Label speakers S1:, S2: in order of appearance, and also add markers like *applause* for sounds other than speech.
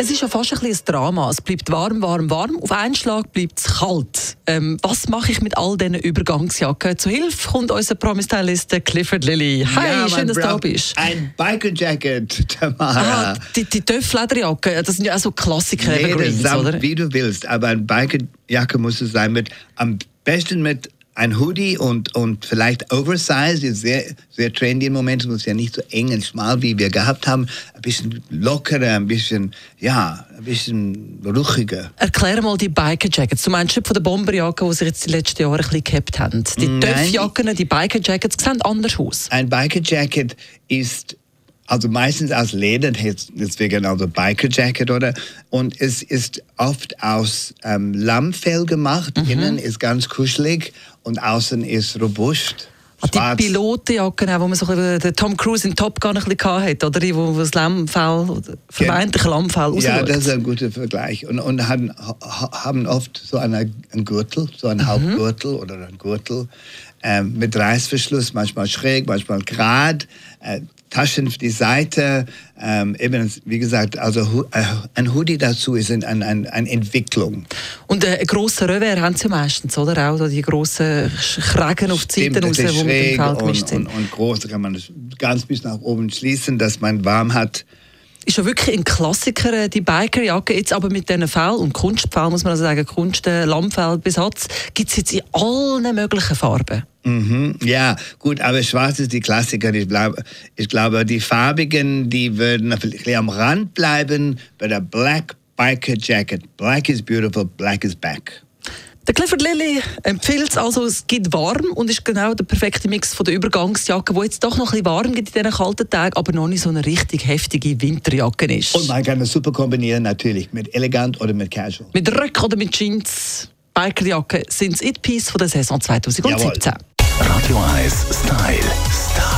S1: Es ist ja fast ein, bisschen ein Drama. Es bleibt warm, warm, warm. Auf einen Schlag bleibt es kalt. Ähm, was mache ich mit all diesen Übergangsjacken? Zu Hilfe kommt unser Promi-Stylist Clifford Lilly. Hi,
S2: Ja,
S1: schön, dass du da bist.
S2: Ein Biker-Jacket, *laughs* Tamara.
S1: Ah, die, die Töff-Lederjacke, das sind ja auch so Klassiker, Evergreens,
S2: samt,
S1: oder?
S2: wie du willst, aber ein Bikerjacke muss es sein mit am besten mit ein Hoodie und, und vielleicht oversized, ist sehr, sehr trendy im Moment, es muss ja nicht so eng und schmal, wie wir gehabt haben, ein bisschen lockerer, ein bisschen, ja, ein bisschen ruhiger.
S1: Erklär mal die Biker-Jackets. Du meinst von der Bomberjacke, die sich jetzt die letzten Jahre ein bisschen gehabt haben. Die
S2: Nein.
S1: Töff-Jacken, die Biker-Jackets sehen anders aus.
S2: Ein Biker-Jacket ist also meistens aus Leder, deswegen also Biker-Jacket, oder? Und es ist oft aus ähm, Lammfell gemacht.
S1: Mhm.
S2: Innen ist ganz kuschelig und außen ist robust.
S1: Ah, die. Pilotenjacken, auch, wo man so der Tom Cruise in Top Gun ein bisschen hatte, oder? Die, wo wo das Lammfell, oder vermeintliche Lammfell
S2: Ja,
S1: rausschaut.
S2: das ist ein guter Vergleich. Und, und haben, ha- haben oft so eine, einen Gürtel, so einen Hauptgürtel oder einen Gürtel ähm, mit Reißverschluss, manchmal schräg, manchmal gerade, äh, Taschen für die Seite. Ähm, eben, wie gesagt, also äh, ein Hoodie dazu ist ein, ein, ein, eine Entwicklung.
S1: Und äh, grossen Revers haben sie meistens, oder? Auch die grossen Kragen auf die Seiten raus, die
S2: ist
S1: mit dem Fell
S2: und, und,
S1: sind.
S2: und groß, da kann man das ganz bis nach oben schließen, dass man warm hat.
S1: Ist ja wirklich ein Klassiker, äh, die Bikerjacke. Jetzt aber mit diesen Fell und Kunstfell, muss man also sagen, Kunst, äh, Lammfellbesatz, gibt es jetzt in allen möglichen Farben.
S2: Mhm, ja, gut, aber schwarz ist die Klassiker. Ich glaube, ich glaube, die farbigen, die würden bisschen am Rand bleiben bei der Black Biker Jacket. Black is beautiful, black is back.
S1: Der Clifford Lilly empfiehlt es also, es gibt warm und ist genau der perfekte Mix von der Übergangsjacke, wo jetzt doch noch ein bisschen warm gibt in diesen kalten Tagen, aber noch nicht so eine richtig heftige Winterjacke ist.
S2: Und man kann das super kombinieren, natürlich, mit elegant oder mit casual.
S1: mit Röck oder mit Jeans, Bikerjacke sind das It-Piece von der Saison 2017.
S3: Radio 1 Style. Style.